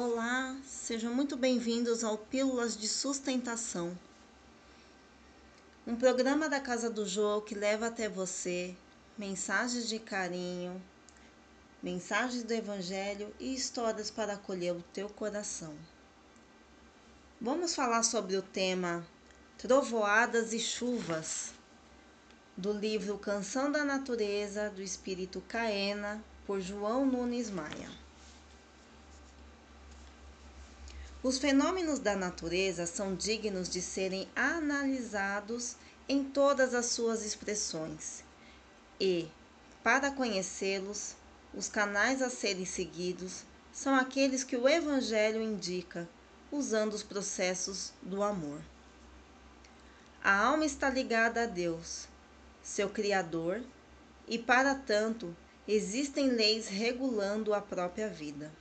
Olá, sejam muito bem-vindos ao Pílulas de Sustentação, um programa da Casa do Jô que leva até você mensagens de carinho, mensagens do Evangelho e histórias para acolher o teu coração. Vamos falar sobre o tema Trovoadas e Chuvas, do livro Canção da Natureza, do Espírito Caena, por João Nunes Maia. Os fenômenos da natureza são dignos de serem analisados em todas as suas expressões e, para conhecê-los, os canais a serem seguidos são aqueles que o Evangelho indica, usando os processos do amor. A alma está ligada a Deus, seu Criador, e para tanto existem leis regulando a própria vida.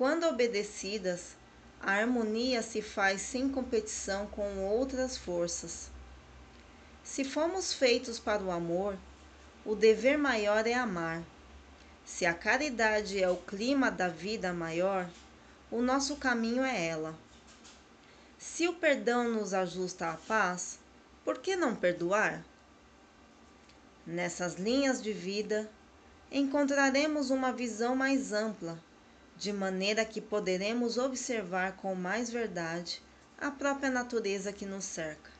Quando obedecidas, a harmonia se faz sem competição com outras forças. Se fomos feitos para o amor, o dever maior é amar. Se a caridade é o clima da vida maior, o nosso caminho é ela. Se o perdão nos ajusta à paz, por que não perdoar? Nessas linhas de vida, encontraremos uma visão mais ampla de maneira que poderemos observar com mais verdade a própria natureza que nos cerca.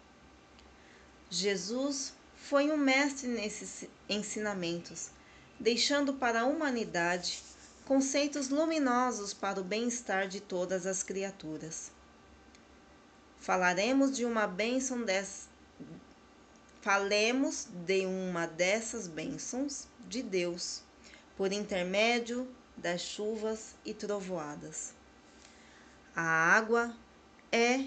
Jesus foi um mestre nesses ensinamentos, deixando para a humanidade conceitos luminosos para o bem-estar de todas as criaturas. Falaremos de uma bênção des... Falemos de uma dessas bênçãos de Deus, por intermédio das chuvas e trovoadas. A água é,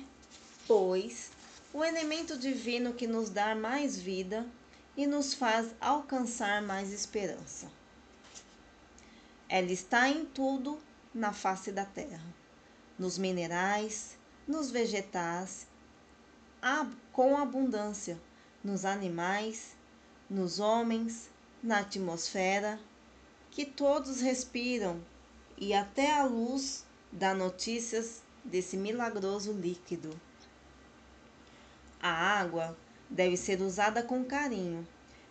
pois, o elemento divino que nos dá mais vida e nos faz alcançar mais esperança. Ela está em tudo na face da terra, nos minerais, nos vegetais, com abundância, nos animais, nos homens, na atmosfera que todos respiram e até a luz dá notícias desse milagroso líquido. A água deve ser usada com carinho,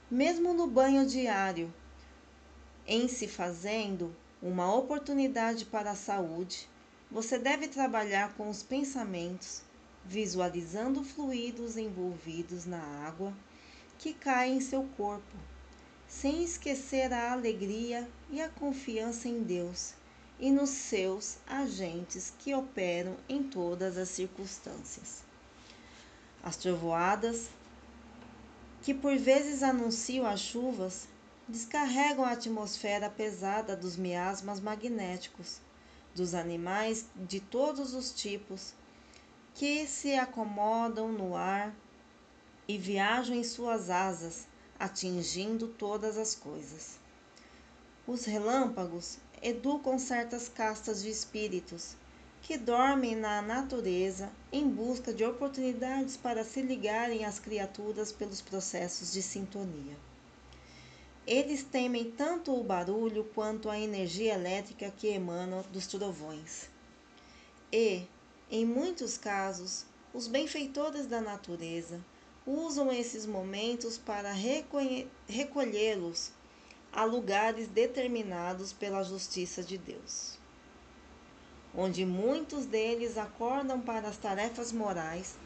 mesmo no banho diário, em se fazendo uma oportunidade para a saúde. Você deve trabalhar com os pensamentos, visualizando fluidos envolvidos na água que caem em seu corpo sem esquecer a alegria e a confiança em Deus e nos seus agentes que operam em todas as circunstâncias. As trovoadas, que por vezes anunciam as chuvas, descarregam a atmosfera pesada dos miasmas magnéticos dos animais de todos os tipos que se acomodam no ar e viajam em suas asas atingindo todas as coisas. Os relâmpagos educam certas castas de espíritos que dormem na natureza em busca de oportunidades para se ligarem às criaturas pelos processos de sintonia. Eles temem tanto o barulho quanto a energia elétrica que emana dos trovões. E, em muitos casos, os benfeitores da natureza usam esses momentos para recolhê-los a lugares determinados pela justiça de Deus, onde muitos deles acordam para as tarefas morais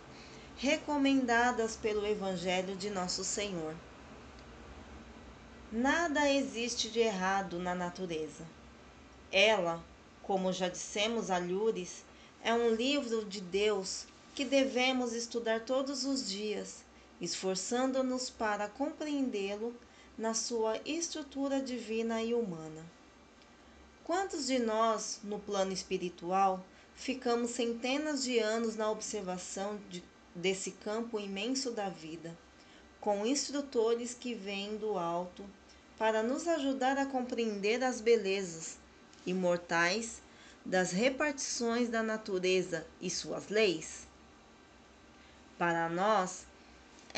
recomendadas pelo Evangelho de Nosso Senhor. Nada existe de errado na natureza. Ela, como já dissemos a Lures, é um livro de Deus que devemos estudar todos os dias esforçando-nos para compreendê-lo na sua estrutura divina e humana. Quantos de nós, no plano espiritual, ficamos centenas de anos na observação de, desse campo imenso da vida, com instrutores que vêm do alto para nos ajudar a compreender as belezas imortais das repartições da natureza e suas leis? Para nós,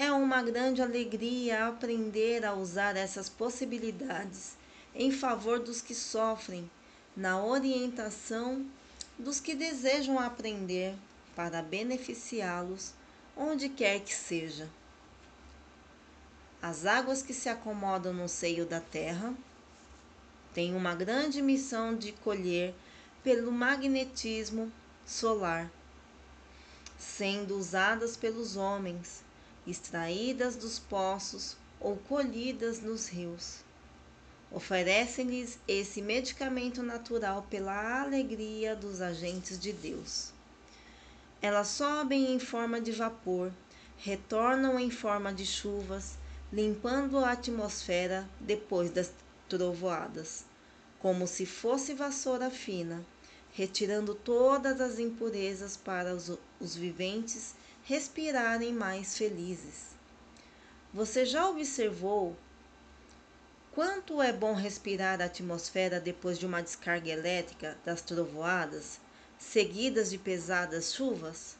é uma grande alegria aprender a usar essas possibilidades em favor dos que sofrem na orientação dos que desejam aprender para beneficiá-los onde quer que seja. As águas que se acomodam no seio da terra têm uma grande missão de colher pelo magnetismo solar, sendo usadas pelos homens, extraídas dos poços ou colhidas nos rios. Oferecem-lhes esse medicamento natural pela alegria dos agentes de Deus. Elas sobem em forma de vapor, retornam em forma de chuvas, limpando a atmosfera depois das trovoadas, como se fosse vassoura fina, retirando todas as impurezas para os, os viventes respirarem mais felizes. Você já observou quanto é bom respirar a atmosfera depois de uma descarga elétrica das trovoadas, seguidas de pesadas chuvas?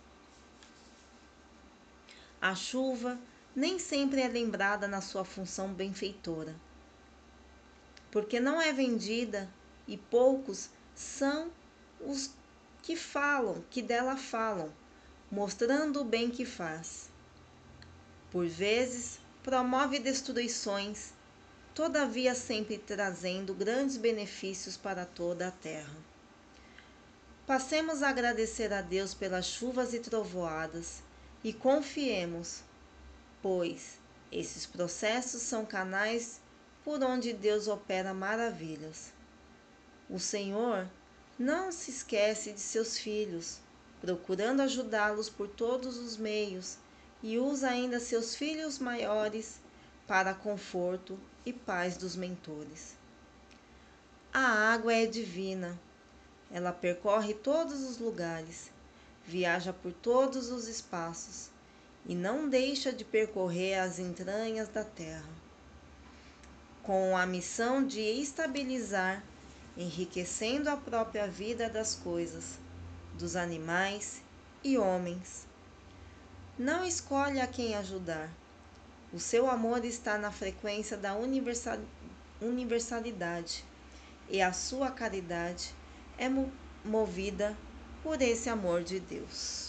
A chuva nem sempre é lembrada na sua função benfeitora, porque não é vendida e poucos são os que falam, que dela falam, mostrando o bem que faz. Por vezes, promove destruições, todavia sempre trazendo grandes benefícios para toda a terra. Passemos a agradecer a Deus pelas chuvas e trovoadas e confiemos pois esses processos são canais por onde Deus opera maravilhas. O Senhor não se esquece de seus filhos, procurando ajudá-los por todos os meios, e usa ainda seus filhos maiores para conforto e paz dos mentores. A água é divina. Ela percorre todos os lugares, viaja por todos os espaços e não deixa de percorrer as entranhas da terra, com a missão de estabilizar, enriquecendo a própria vida das coisas, dos animais e homens. Não escolhe a quem ajudar. O seu amor está na frequência da universalidade e a sua caridade é movida por esse amor de Deus.